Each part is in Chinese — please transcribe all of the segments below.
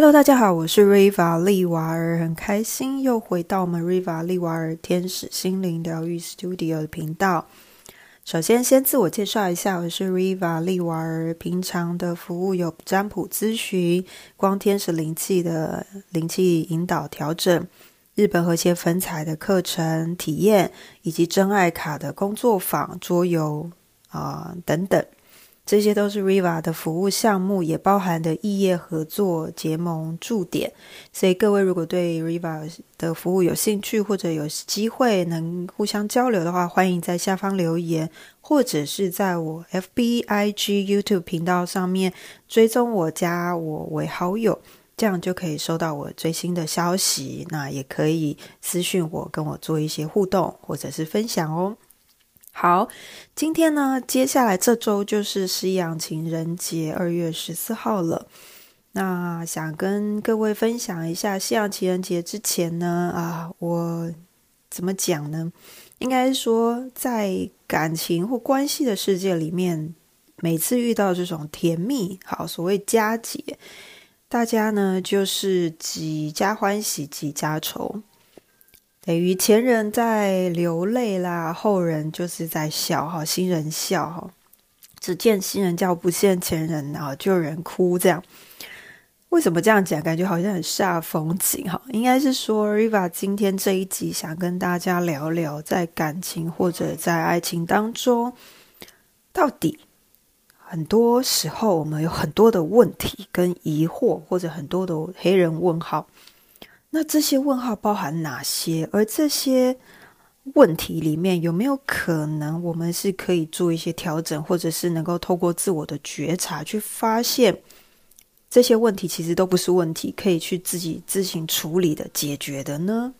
Hello，大家好，我是 Riva 利瓦尔，很开心又回到我们 Riva 利瓦尔天使心灵疗愈 Studio 的频道。首先，先自我介绍一下，我是 Riva 利瓦尔，平常的服务有占卜咨询、光天使灵气的灵气引导调整、日本和谐粉彩的课程体验，以及真爱卡的工作坊、桌游啊等等。这些都是 Riva 的服务项目，也包含的异业合作、结盟驻点。所以各位如果对 Riva 的服务有兴趣，或者有机会能互相交流的话，欢迎在下方留言，或者是在我 FB、IG、YouTube 频道上面追踪我，加我为好友，这样就可以收到我最新的消息。那也可以私讯我，跟我做一些互动或者是分享哦。好，今天呢，接下来这周就是西洋情人节，二月十四号了。那想跟各位分享一下，西洋情人节之前呢，啊，我怎么讲呢？应该说，在感情或关系的世界里面，每次遇到这种甜蜜，好，所谓佳节，大家呢就是几家欢喜几家愁。等于前人在流泪啦，后人就是在笑哈，新人笑哈，只见新人叫，不见前人啊，就有人哭这样。为什么这样讲？感觉好像很煞风景哈。应该是说，Riva 今天这一集想跟大家聊聊，在感情或者在爱情当中，到底很多时候我们有很多的问题跟疑惑，或者很多的黑人问号。那这些问号包含哪些？而这些问题里面有没有可能，我们是可以做一些调整，或者是能够透过自我的觉察去发现这些问题其实都不是问题，可以去自己自行处理的、解决的呢？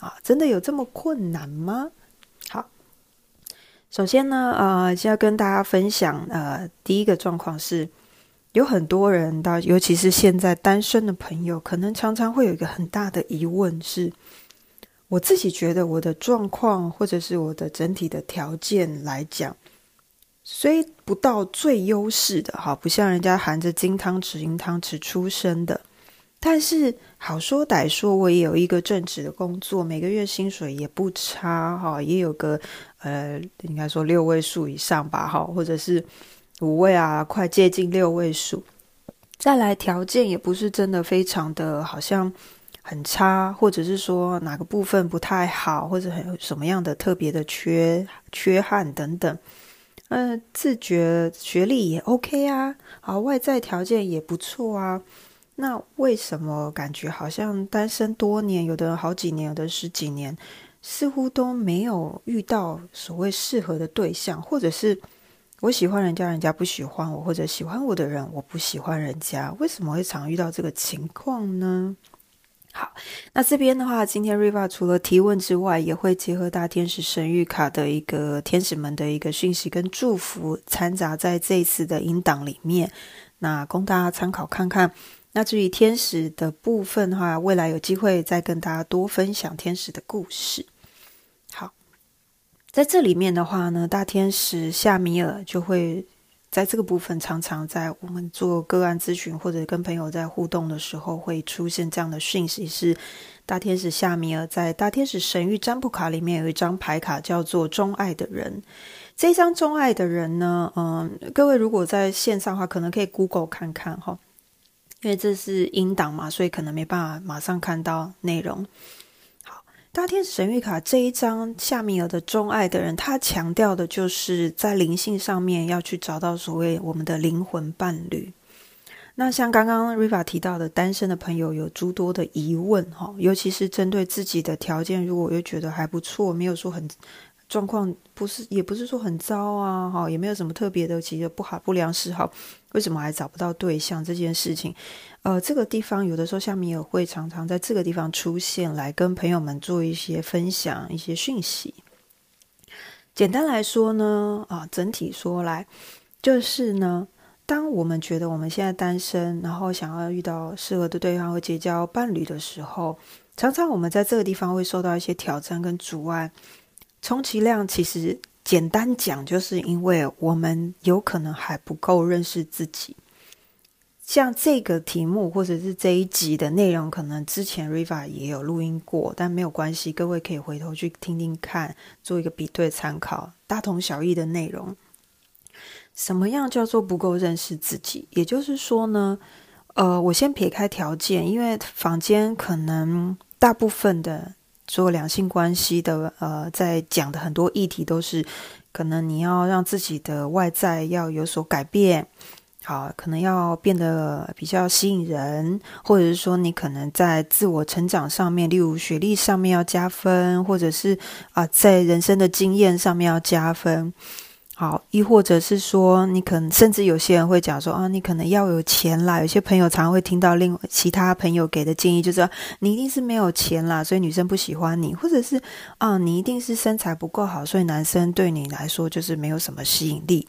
啊，真的有这么困难吗？好，首先呢，呃，先要跟大家分享，呃，第一个状况是。有很多人，到尤其是现在单身的朋友，可能常常会有一个很大的疑问：是我自己觉得我的状况，或者是我的整体的条件来讲，虽不到最优势的，哈，不像人家含着金汤匙、银汤匙出生的，但是好说歹说，我也有一个正职的工作，每个月薪水也不差，哈，也有个呃，应该说六位数以上吧，哈，或者是。五位啊，快接近六位数。再来条件也不是真的非常的好像很差，或者是说哪个部分不太好，或者很什么样的特别的缺缺憾等等。嗯，自觉学历也 OK 啊，好，外在条件也不错啊。那为什么感觉好像单身多年，有的人好几年，有的十几年，似乎都没有遇到所谓适合的对象，或者是？我喜欢人家，人家不喜欢我，或者喜欢我的人，我不喜欢人家，为什么会常遇到这个情况呢？好，那这边的话，今天 Riva 除了提问之外，也会结合大天使神谕卡的一个天使们的一个讯息跟祝福，掺杂在这一次的音档里面，那供大家参考看看。那至于天使的部分的话，未来有机会再跟大家多分享天使的故事。在这里面的话呢，大天使夏米尔就会在这个部分常常在我们做个案咨询或者跟朋友在互动的时候，会出现这样的讯息：是大天使夏米尔在大天使神域占卜卡里面有一张牌卡叫做“钟爱的人”。这张钟爱的人呢，嗯，各位如果在线上的话，可能可以 Google 看看哈，因为这是音档嘛，所以可能没办法马上看到内容。大天使神谕卡这一张夏米尔的钟爱的人，他强调的就是在灵性上面要去找到所谓我们的灵魂伴侣。那像刚刚 Riva 提到的，单身的朋友有诸多的疑问哈，尤其是针对自己的条件，如果又觉得还不错，没有说很。状况不是，也不是说很糟啊，哈，也没有什么特别的，其实不好不良嗜好，为什么还找不到对象这件事情？呃，这个地方有的时候像米尔会常常在这个地方出现，来跟朋友们做一些分享一些讯息。简单来说呢，啊，整体说来就是呢，当我们觉得我们现在单身，然后想要遇到适合的对象和结交伴侣的时候，常常我们在这个地方会受到一些挑战跟阻碍。充其量，其实简单讲，就是因为我们有可能还不够认识自己。像这个题目或者是这一集的内容，可能之前 Riva 也有录音过，但没有关系，各位可以回头去听听看，做一个比对参考，大同小异的内容。什么样叫做不够认识自己？也就是说呢，呃，我先撇开条件，因为房间可能大部分的做两性关系的，呃，在讲的很多议题都是，可能你要让自己的外在要有所改变，好，可能要变得比较吸引人，或者是说你可能在自我成长上面，例如学历上面要加分，或者是啊，在人生的经验上面要加分。好，亦或者是说，你可能甚至有些人会讲说啊，你可能要有钱啦。有些朋友常会听到另其他朋友给的建议，就是你一定是没有钱啦，所以女生不喜欢你，或者是啊，你一定是身材不够好，所以男生对你来说就是没有什么吸引力。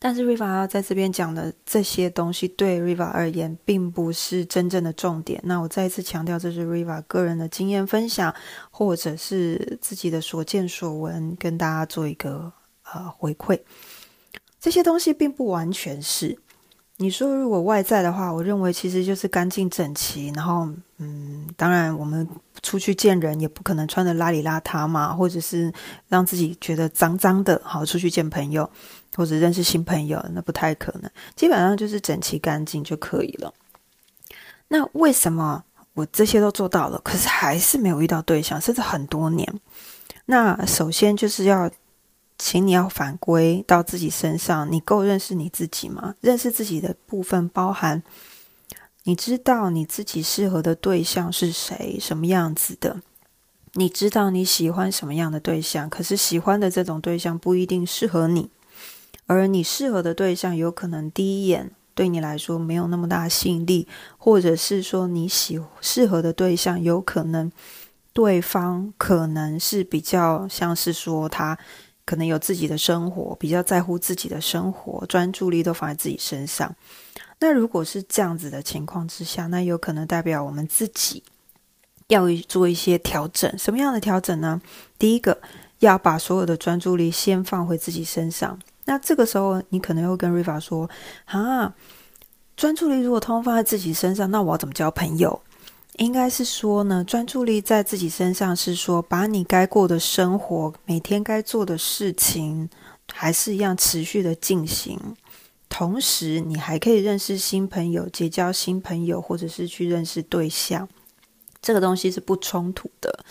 但是 Riva 在这边讲的这些东西，对 Riva 而言，并不是真正的重点。那我再一次强调，这是 Riva 个人的经验分享，或者是自己的所见所闻，跟大家做一个。呃，回馈这些东西并不完全是你说，如果外在的话，我认为其实就是干净整齐。然后，嗯，当然我们出去见人也不可能穿的邋里邋遢嘛，或者是让自己觉得脏脏的。好，出去见朋友或者认识新朋友，那不太可能。基本上就是整齐干净就可以了。那为什么我这些都做到了，可是还是没有遇到对象，甚至很多年？那首先就是要。请你要反归到自己身上，你够认识你自己吗？认识自己的部分包含，你知道你自己适合的对象是谁，什么样子的？你知道你喜欢什么样的对象？可是喜欢的这种对象不一定适合你，而你适合的对象有可能第一眼对你来说没有那么大吸引力，或者是说你喜适合的对象有可能对方可能是比较像是说他。可能有自己的生活，比较在乎自己的生活，专注力都放在自己身上。那如果是这样子的情况之下，那有可能代表我们自己要做一些调整。什么样的调整呢？第一个，要把所有的专注力先放回自己身上。那这个时候，你可能会跟 Riva 说：“啊，专注力如果通放在自己身上，那我要怎么交朋友？”应该是说呢，专注力在自己身上，是说把你该过的生活、每天该做的事情，还是一样持续的进行。同时，你还可以认识新朋友、结交新朋友，或者是去认识对象。这个东西是不冲突的，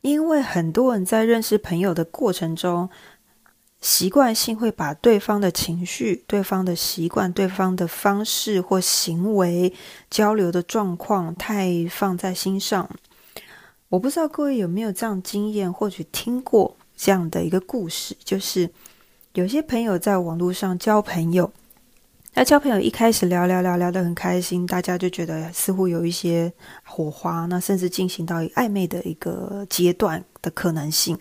因为很多人在认识朋友的过程中。习惯性会把对方的情绪、对方的习惯、对方的方式或行为交流的状况太放在心上。我不知道各位有没有这样经验，或许听过这样的一个故事，就是有些朋友在网络上交朋友，那交朋友一开始聊聊聊聊得很开心，大家就觉得似乎有一些火花，那甚至进行到暧昧的一个阶段的可能性。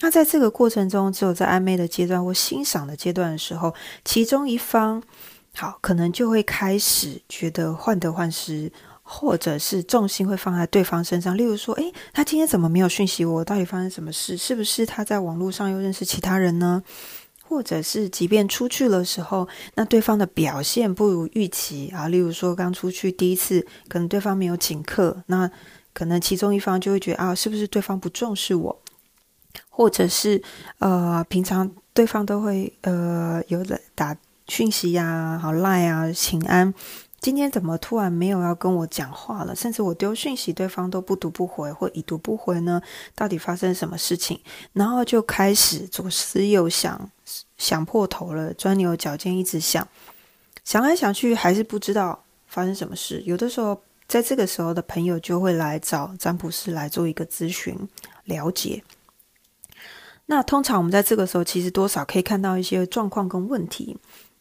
那在这个过程中，只有在暧昧的阶段或欣赏的阶段的时候，其中一方好可能就会开始觉得患得患失，或者是重心会放在对方身上。例如说，诶，他今天怎么没有讯息我？到底发生什么事？是不是他在网络上又认识其他人呢？或者是即便出去的时候，那对方的表现不如预期啊？例如说，刚出去第一次，可能对方没有请客，那可能其中一方就会觉得啊，是不是对方不重视我？或者是呃，平常对方都会呃有的打讯息呀，好赖啊，请安。今天怎么突然没有要跟我讲话了？甚至我丢讯息，对方都不读不回，或已读不回呢？到底发生什么事情？然后就开始左思右想，想破头了，钻牛角尖，一直想，想来想去还是不知道发生什么事。有的时候，在这个时候的朋友就会来找占卜师来做一个咨询，了解。那通常我们在这个时候，其实多少可以看到一些状况跟问题。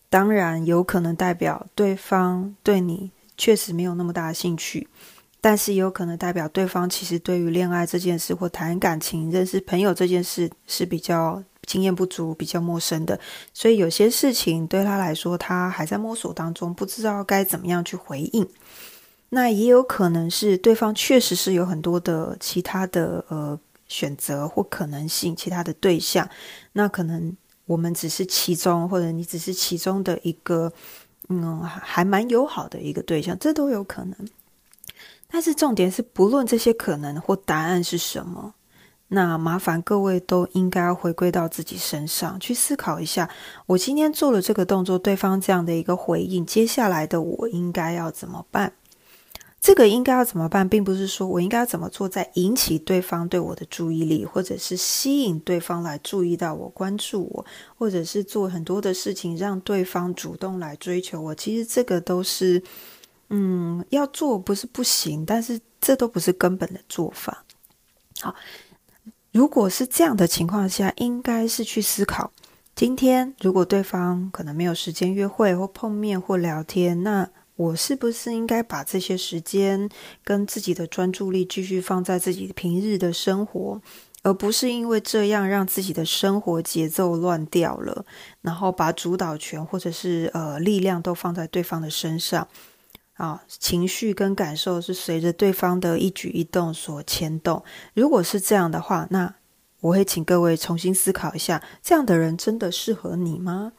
当然，有可能代表对方对你确实没有那么大的兴趣，但是也有可能代表对方其实对于恋爱这件事或谈感情、认识朋友这件事是比较经验不足、比较陌生的。所以有些事情对他来说，他还在摸索当中，不知道该怎么样去回应。那也有可能是对方确实是有很多的其他的呃。选择或可能性，其他的对象，那可能我们只是其中，或者你只是其中的一个嗯，还蛮友好的一个对象，这都有可能。但是重点是，不论这些可能或答案是什么，那麻烦各位都应该回归到自己身上去思考一下：我今天做了这个动作，对方这样的一个回应，接下来的我应该要怎么办？这个应该要怎么办，并不是说我应该要怎么做，在引起对方对我的注意力，或者是吸引对方来注意到我、关注我，或者是做很多的事情让对方主动来追求我。其实这个都是，嗯，要做不是不行，但是这都不是根本的做法。好，如果是这样的情况下，应该是去思考，今天如果对方可能没有时间约会或碰面或聊天，那。我是不是应该把这些时间跟自己的专注力继续放在自己平日的生活，而不是因为这样让自己的生活节奏乱掉了，然后把主导权或者是呃力量都放在对方的身上啊？情绪跟感受是随着对方的一举一动所牵动。如果是这样的话，那我会请各位重新思考一下：这样的人真的适合你吗？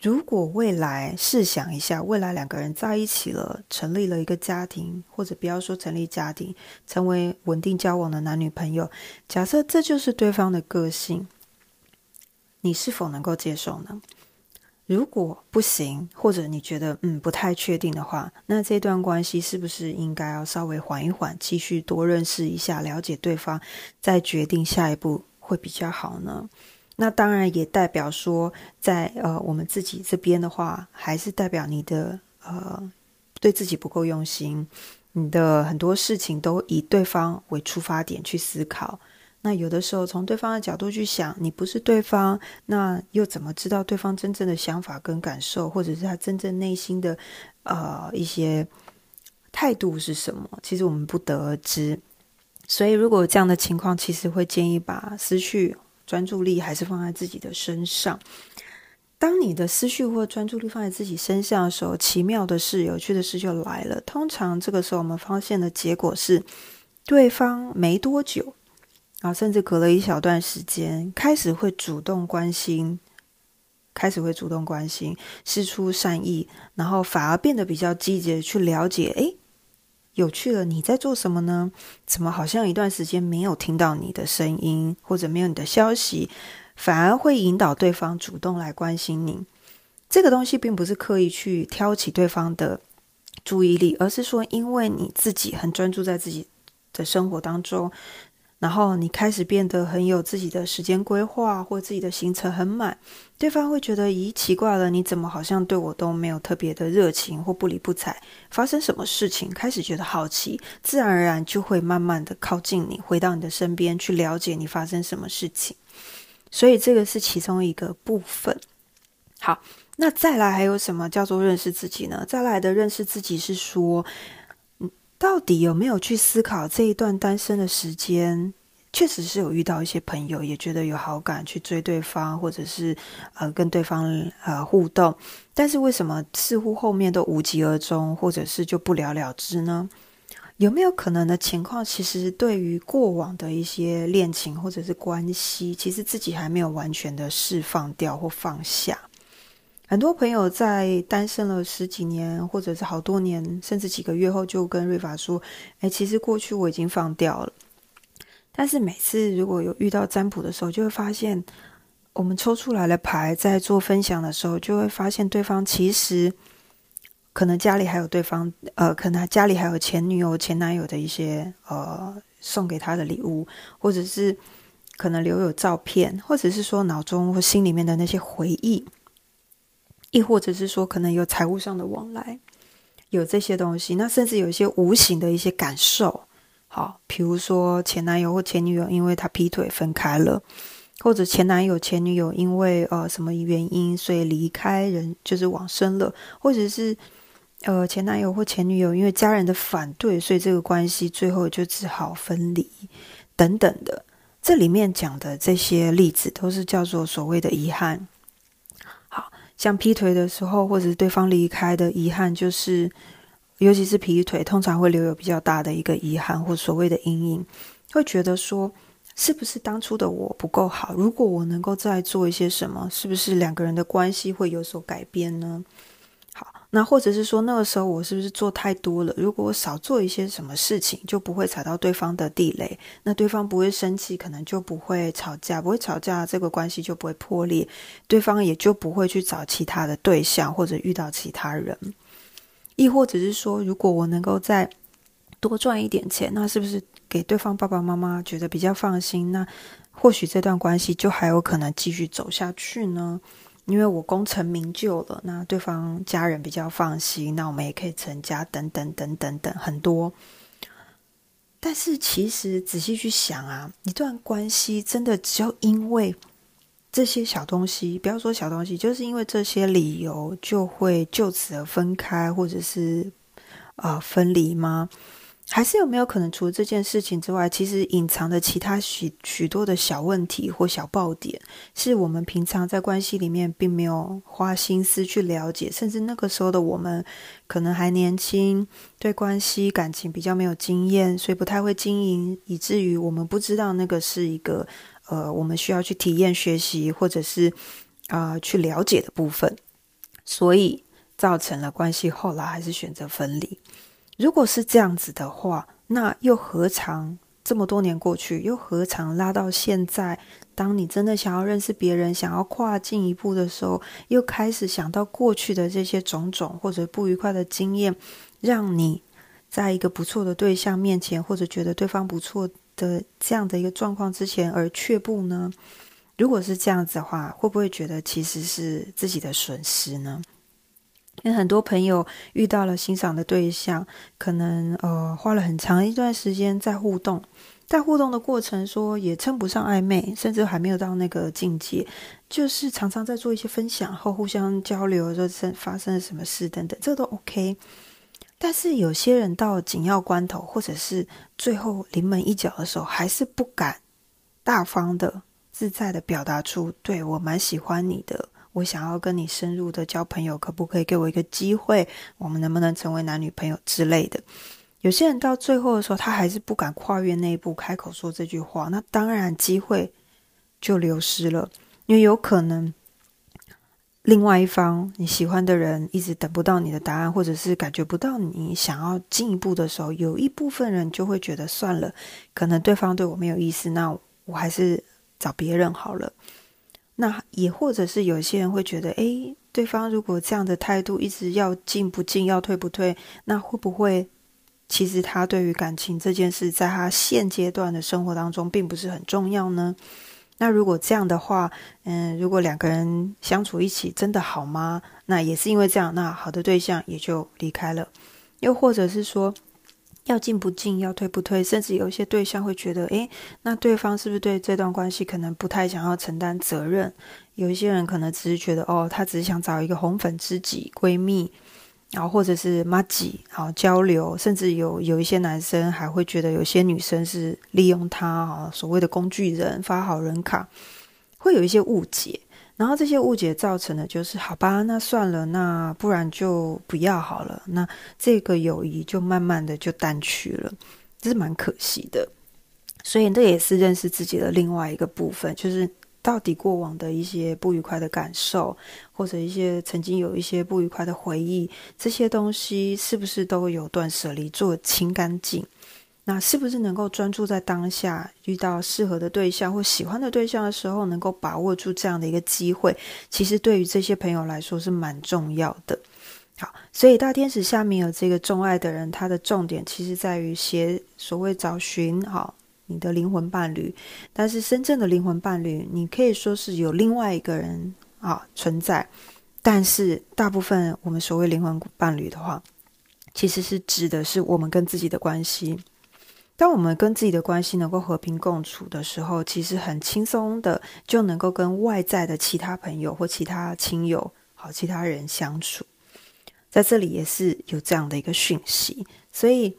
如果未来试想一下，未来两个人在一起了，成立了一个家庭，或者不要说成立家庭，成为稳定交往的男女朋友，假设这就是对方的个性，你是否能够接受呢？如果不行，或者你觉得嗯不太确定的话，那这段关系是不是应该要稍微缓一缓，继续多认识一下，了解对方，再决定下一步会比较好呢？那当然也代表说，在呃我们自己这边的话，还是代表你的呃对自己不够用心，你的很多事情都以对方为出发点去思考。那有的时候从对方的角度去想，你不是对方，那又怎么知道对方真正的想法跟感受，或者是他真正内心的呃一些态度是什么？其实我们不得而知。所以如果这样的情况，其实会建议把思绪。专注力还是放在自己的身上。当你的思绪或专注力放在自己身上的时候，奇妙的事、有趣的事就来了。通常这个时候，我们发现的结果是，对方没多久啊，甚至隔了一小段时间，开始会主动关心，开始会主动关心，施出善意，然后反而变得比较积极的去了解。诶，有趣了，你在做什么呢？怎么好像一段时间没有听到你的声音，或者没有你的消息，反而会引导对方主动来关心你？这个东西并不是刻意去挑起对方的注意力，而是说，因为你自己很专注在自己的生活当中。然后你开始变得很有自己的时间规划，或自己的行程很满，对方会觉得咦奇怪了，你怎么好像对我都没有特别的热情或不理不睬？发生什么事情？开始觉得好奇，自然而然就会慢慢的靠近你，回到你的身边去了解你发生什么事情。所以这个是其中一个部分。好，那再来还有什么叫做认识自己呢？再来的认识自己是说。到底有没有去思考这一段单身的时间？确实是有遇到一些朋友，也觉得有好感去追对方，或者是呃跟对方呃互动，但是为什么似乎后面都无疾而终，或者是就不了了之呢？有没有可能的情况，其实对于过往的一些恋情或者是关系，其实自己还没有完全的释放掉或放下？很多朋友在单身了十几年，或者是好多年，甚至几个月后，就跟瑞法说：“哎，其实过去我已经放掉了。”但是每次如果有遇到占卜的时候，就会发现，我们抽出来的牌在做分享的时候，就会发现对方其实可能家里还有对方，呃，可能家里还有前女友、前男友的一些呃送给他的礼物，或者是可能留有照片，或者是说脑中或心里面的那些回忆。亦或者是说，可能有财务上的往来，有这些东西，那甚至有一些无形的一些感受，好，比如说前男友或前女友因为他劈腿分开了，或者前男友前女友因为呃什么原因所以离开人就是往生了，或者是呃前男友或前女友因为家人的反对，所以这个关系最后就只好分离等等的，这里面讲的这些例子都是叫做所谓的遗憾。像劈腿的时候，或者是对方离开的遗憾，就是，尤其是劈腿，通常会留有比较大的一个遗憾或所谓的阴影，会觉得说，是不是当初的我不够好？如果我能够再做一些什么，是不是两个人的关系会有所改变呢？那或者是说那个时候我是不是做太多了？如果我少做一些什么事情，就不会踩到对方的地雷，那对方不会生气，可能就不会吵架，不会吵架，这个关系就不会破裂，对方也就不会去找其他的对象或者遇到其他人。亦或者是说，如果我能够再多赚一点钱，那是不是给对方爸爸妈妈觉得比较放心？那或许这段关系就还有可能继续走下去呢？因为我功成名就了，那对方家人比较放心，那我们也可以成家，等等等等等很多。但是其实仔细去想啊，一段关系真的只有因为这些小东西，不要说小东西，就是因为这些理由就会就此而分开，或者是呃分离吗？还是有没有可能，除了这件事情之外，其实隐藏的其他许许多的小问题或小爆点，是我们平常在关系里面并没有花心思去了解，甚至那个时候的我们可能还年轻，对关系感情比较没有经验，所以不太会经营，以至于我们不知道那个是一个呃，我们需要去体验学习或者是啊去了解的部分，所以造成了关系后来还是选择分离。如果是这样子的话，那又何尝这么多年过去，又何尝拉到现在？当你真的想要认识别人，想要跨进一步的时候，又开始想到过去的这些种种或者不愉快的经验，让你在一个不错的对象面前，或者觉得对方不错的这样的一个状况之前而却步呢？如果是这样子的话，会不会觉得其实是自己的损失呢？因为很多朋友遇到了欣赏的对象，可能呃花了很长一段时间在互动，在互动的过程说也称不上暧昧，甚至还没有到那个境界，就是常常在做一些分享后互相交流，说生发生了什么事等等，这都 OK。但是有些人到紧要关头，或者是最后临门一脚的时候，还是不敢大方的、自在的表达出对我蛮喜欢你的。我想要跟你深入的交朋友，可不可以给我一个机会？我们能不能成为男女朋友之类的？有些人到最后的时候，他还是不敢跨越那一步，开口说这句话，那当然机会就流失了。因为有可能另外一方你喜欢的人一直等不到你的答案，或者是感觉不到你想要进一步的时候，有一部分人就会觉得算了，可能对方对我没有意思，那我还是找别人好了。那也或者是有些人会觉得，诶，对方如果这样的态度一直要进不进，要退不退，那会不会其实他对于感情这件事，在他现阶段的生活当中并不是很重要呢？那如果这样的话，嗯，如果两个人相处一起真的好吗？那也是因为这样，那好的对象也就离开了，又或者是说。要进不进，要退不退，甚至有一些对象会觉得，诶，那对方是不是对这段关系可能不太想要承担责任？有一些人可能只是觉得，哦，他只是想找一个红粉知己、闺蜜，然后或者是妈吉，好交流，甚至有有一些男生还会觉得，有些女生是利用他啊，所谓的工具人，发好人卡，会有一些误解。然后这些误解造成的就是，好吧，那算了，那不然就不要好了。那这个友谊就慢慢的就淡去了，这是蛮可惜的。所以这也是认识自己的另外一个部分，就是到底过往的一些不愉快的感受，或者一些曾经有一些不愉快的回忆，这些东西是不是都有断舍离，做清干净？那是不是能够专注在当下，遇到适合的对象或喜欢的对象的时候，能够把握住这样的一个机会？其实对于这些朋友来说是蛮重要的。好，所以大天使下面有这个钟爱的人，他的重点其实在于写所谓找寻好你的灵魂伴侣。但是真正的灵魂伴侣，你可以说是有另外一个人啊存在。但是大部分我们所谓灵魂伴侣的话，其实是指的是我们跟自己的关系。当我们跟自己的关系能够和平共处的时候，其实很轻松的就能够跟外在的其他朋友或其他亲友、好其他人相处。在这里也是有这样的一个讯息，所以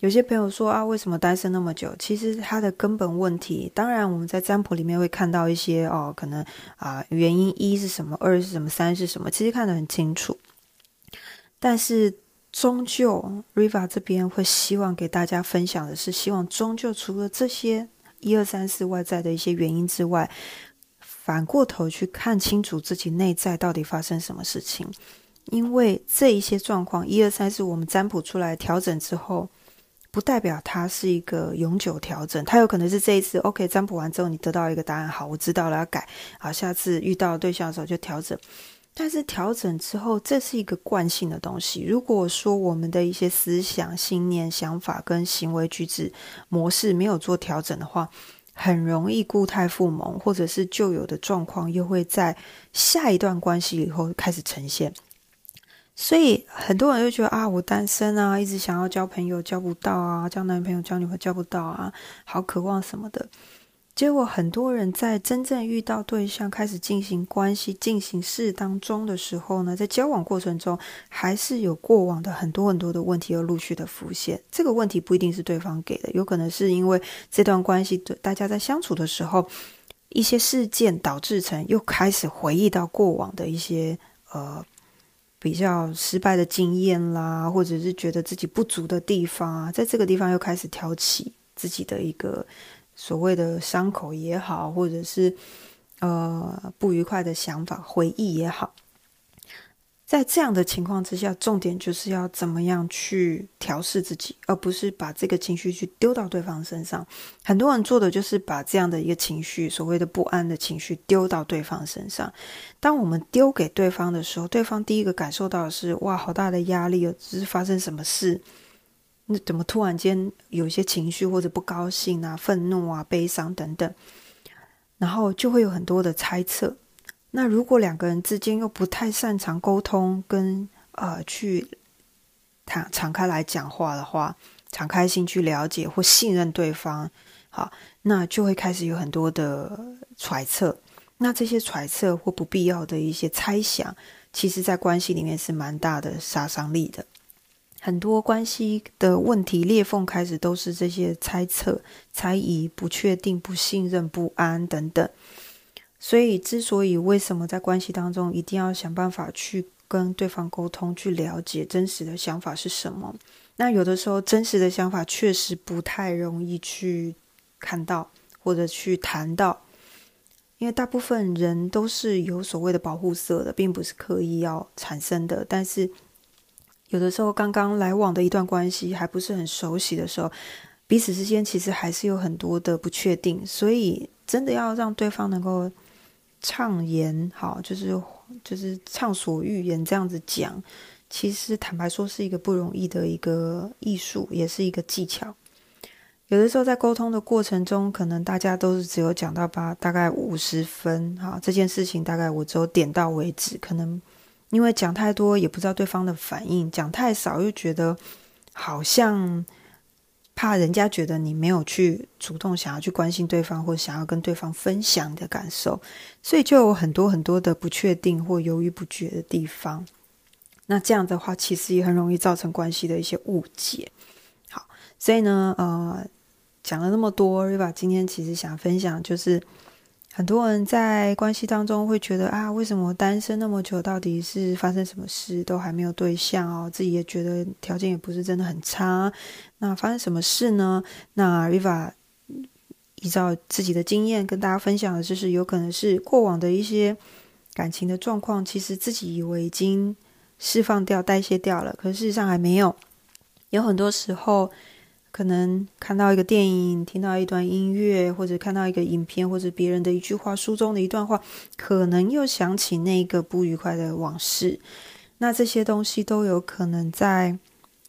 有些朋友说啊，为什么单身那么久？其实他的根本问题，当然我们在占卜里面会看到一些哦，可能啊原因一是什么，二是什么，三是什么，其实看得很清楚，但是。终究，Riva 这边会希望给大家分享的是，希望终究除了这些一二三四外在的一些原因之外，反过头去看清楚自己内在到底发生什么事情。因为这一些状况，一二三四，我们占卜出来调整之后，不代表它是一个永久调整，它有可能是这一次 OK 占卜完之后，你得到一个答案，好，我知道了要改，好，下次遇到对象的时候就调整。但是调整之后，这是一个惯性的东西。如果说我们的一些思想、信念、想法跟行为举止模式没有做调整的话，很容易固态复萌，或者是旧有的状况又会在下一段关系以后开始呈现。所以很多人就觉得啊，我单身啊，一直想要交朋友交不到啊，交男朋友交女朋友交不到啊，好渴望什么的。结果很多人在真正遇到对象、开始进行关系、进行事当中的时候呢，在交往过程中，还是有过往的很多很多的问题而陆续的浮现。这个问题不一定是对方给的，有可能是因为这段关系大家在相处的时候，一些事件导致成又开始回忆到过往的一些呃比较失败的经验啦，或者是觉得自己不足的地方啊，在这个地方又开始挑起自己的一个。所谓的伤口也好，或者是呃不愉快的想法、回忆也好，在这样的情况之下，重点就是要怎么样去调试自己，而不是把这个情绪去丢到对方身上。很多人做的就是把这样的一个情绪，所谓的不安的情绪丢到对方身上。当我们丢给对方的时候，对方第一个感受到的是：哇，好大的压力哦！只是发生什么事？那怎么突然间有些情绪或者不高兴啊、愤怒啊、悲伤等等，然后就会有很多的猜测。那如果两个人之间又不太擅长沟通，跟呃去敞敞开来讲话的话，敞开心去了解或信任对方，好，那就会开始有很多的揣测。那这些揣测或不必要的一些猜想，其实在关系里面是蛮大的杀伤力的。很多关系的问题裂缝开始都是这些猜测、猜疑、不确定、不信任、不安等等。所以，之所以为什么在关系当中一定要想办法去跟对方沟通，去了解真实的想法是什么？那有的时候真实的想法确实不太容易去看到或者去谈到，因为大部分人都是有所谓的保护色的，并不是刻意要产生的，但是。有的时候，刚刚来往的一段关系还不是很熟悉的时候，彼此之间其实还是有很多的不确定，所以真的要让对方能够畅言，好，就是就是畅所欲言这样子讲，其实坦白说是一个不容易的一个艺术，也是一个技巧。有的时候在沟通的过程中，可能大家都是只有讲到八大概五十分，哈，这件事情大概我只有点到为止，可能。因为讲太多也不知道对方的反应，讲太少又觉得好像怕人家觉得你没有去主动想要去关心对方，或想要跟对方分享的感受，所以就有很多很多的不确定或犹豫不决的地方。那这样的话，其实也很容易造成关系的一些误解。好，所以呢，呃，讲了那么多，Riva 今天其实想分享就是。很多人在关系当中会觉得啊，为什么单身那么久？到底是发生什么事？都还没有对象哦，自己也觉得条件也不是真的很差。那发生什么事呢？那 Riva 依照自己的经验跟大家分享的就是，有可能是过往的一些感情的状况，其实自己以为已经释放掉、代谢掉了，可事实上还没有。有很多时候。可能看到一个电影，听到一段音乐，或者看到一个影片，或者别人的一句话，书中的一段话，可能又想起那个不愉快的往事。那这些东西都有可能在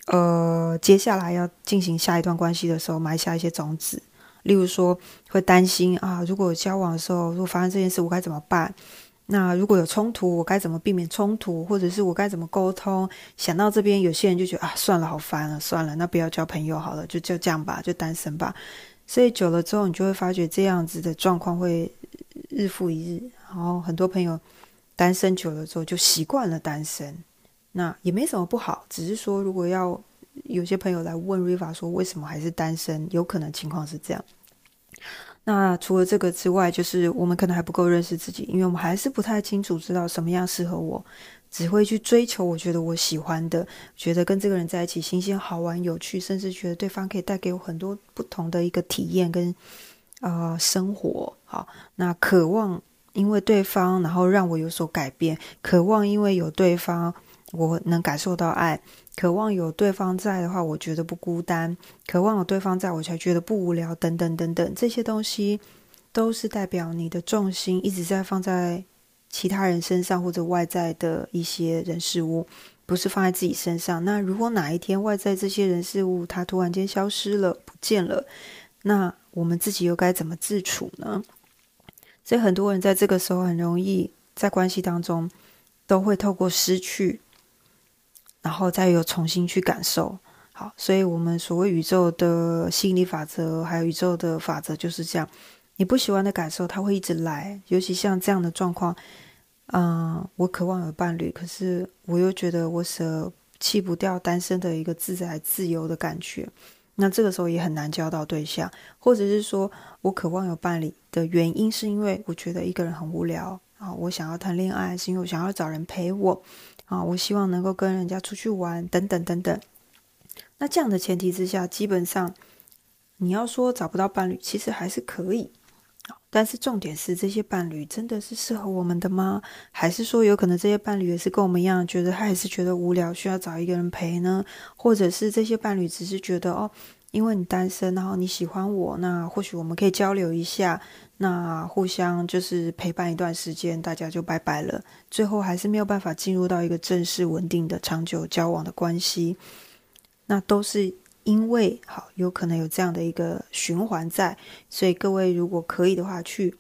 呃接下来要进行下一段关系的时候埋下一些种子。例如说，会担心啊，如果交往的时候如果发生这件事，我该怎么办？那如果有冲突，我该怎么避免冲突，或者是我该怎么沟通？想到这边，有些人就觉得啊，算了，好烦了，算了，那不要交朋友好了，就就这样吧，就单身吧。所以久了之后，你就会发觉这样子的状况会日复一日。然后很多朋友单身久了之后就习惯了单身，那也没什么不好，只是说如果要有些朋友来问 Riva 说为什么还是单身，有可能情况是这样。那除了这个之外，就是我们可能还不够认识自己，因为我们还是不太清楚知道什么样适合我，只会去追求我觉得我喜欢的，觉得跟这个人在一起新鲜、好玩、有趣，甚至觉得对方可以带给我很多不同的一个体验跟呃生活。好，那渴望因为对方，然后让我有所改变，渴望因为有对方，我能感受到爱；渴望有对方在的话，我觉得不孤单；渴望有对方在我才觉得不无聊。等等等等，这些东西都是代表你的重心一直在放在其他人身上或者外在的一些人事物，不是放在自己身上。那如果哪一天外在这些人事物它突然间消失了、不见了，那我们自己又该怎么自处呢？所以很多人在这个时候很容易在关系当中都会透过失去，然后再有重新去感受。好，所以我们所谓宇宙的吸引力法则，还有宇宙的法则就是这样：你不喜欢的感受，它会一直来。尤其像这样的状况，嗯，我渴望有伴侣，可是我又觉得我舍弃不掉单身的一个自在自由的感觉。那这个时候也很难交到对象，或者是说我渴望有伴侣的原因，是因为我觉得一个人很无聊啊，我想要谈恋爱，是因为我想要找人陪我啊，我希望能够跟人家出去玩，等等等等。那这样的前提之下，基本上你要说找不到伴侣，其实还是可以。但是重点是，这些伴侣真的是适合我们的吗？还是说，有可能这些伴侣也是跟我们一样，觉得他也是觉得无聊，需要找一个人陪呢？或者是这些伴侣只是觉得哦，因为你单身，然后你喜欢我，那或许我们可以交流一下，那互相就是陪伴一段时间，大家就拜拜了。最后还是没有办法进入到一个正式、稳定的、长久交往的关系，那都是。因为好有可能有这样的一个循环在，所以各位如果可以的话，去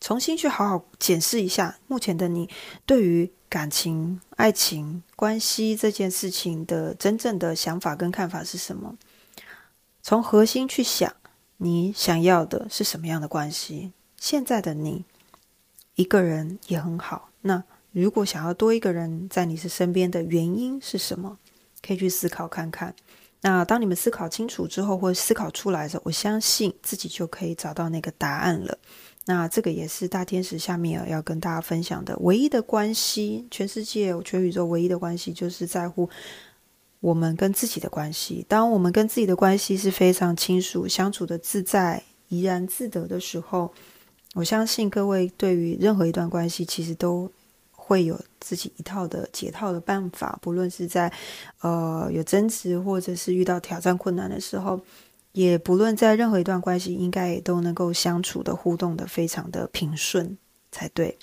重新去好好检视一下目前的你对于感情、爱情关系这件事情的真正的想法跟看法是什么？从核心去想，你想要的是什么样的关系？现在的你一个人也很好，那如果想要多一个人在你是身边的原因是什么？可以去思考看看。那当你们思考清楚之后，或者思考出来的时候，我相信自己就可以找到那个答案了。那这个也是大天使下面要跟大家分享的唯一的关系，全世界、全宇宙唯一的关系，就是在乎我们跟自己的关系。当我们跟自己的关系是非常清楚、相处的自在、怡然自得的时候，我相信各位对于任何一段关系，其实都。会有自己一套的解套的办法，不论是在呃有争执，或者是遇到挑战困难的时候，也不论在任何一段关系，应该也都能够相处的互动的非常的平顺才对。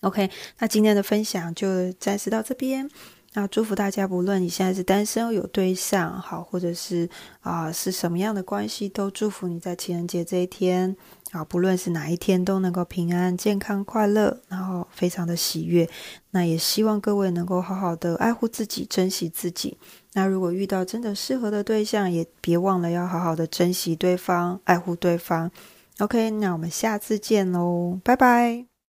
OK，那今天的分享就暂时到这边。那祝福大家，不论你现在是单身有对象好，或者是啊是什么样的关系，都祝福你在情人节这一天啊，不论是哪一天都能够平安、健康、快乐，然后非常的喜悦。那也希望各位能够好好的爱护自己，珍惜自己。那如果遇到真的适合的对象，也别忘了要好好的珍惜对方，爱护对方。OK，那我们下次见喽，拜拜。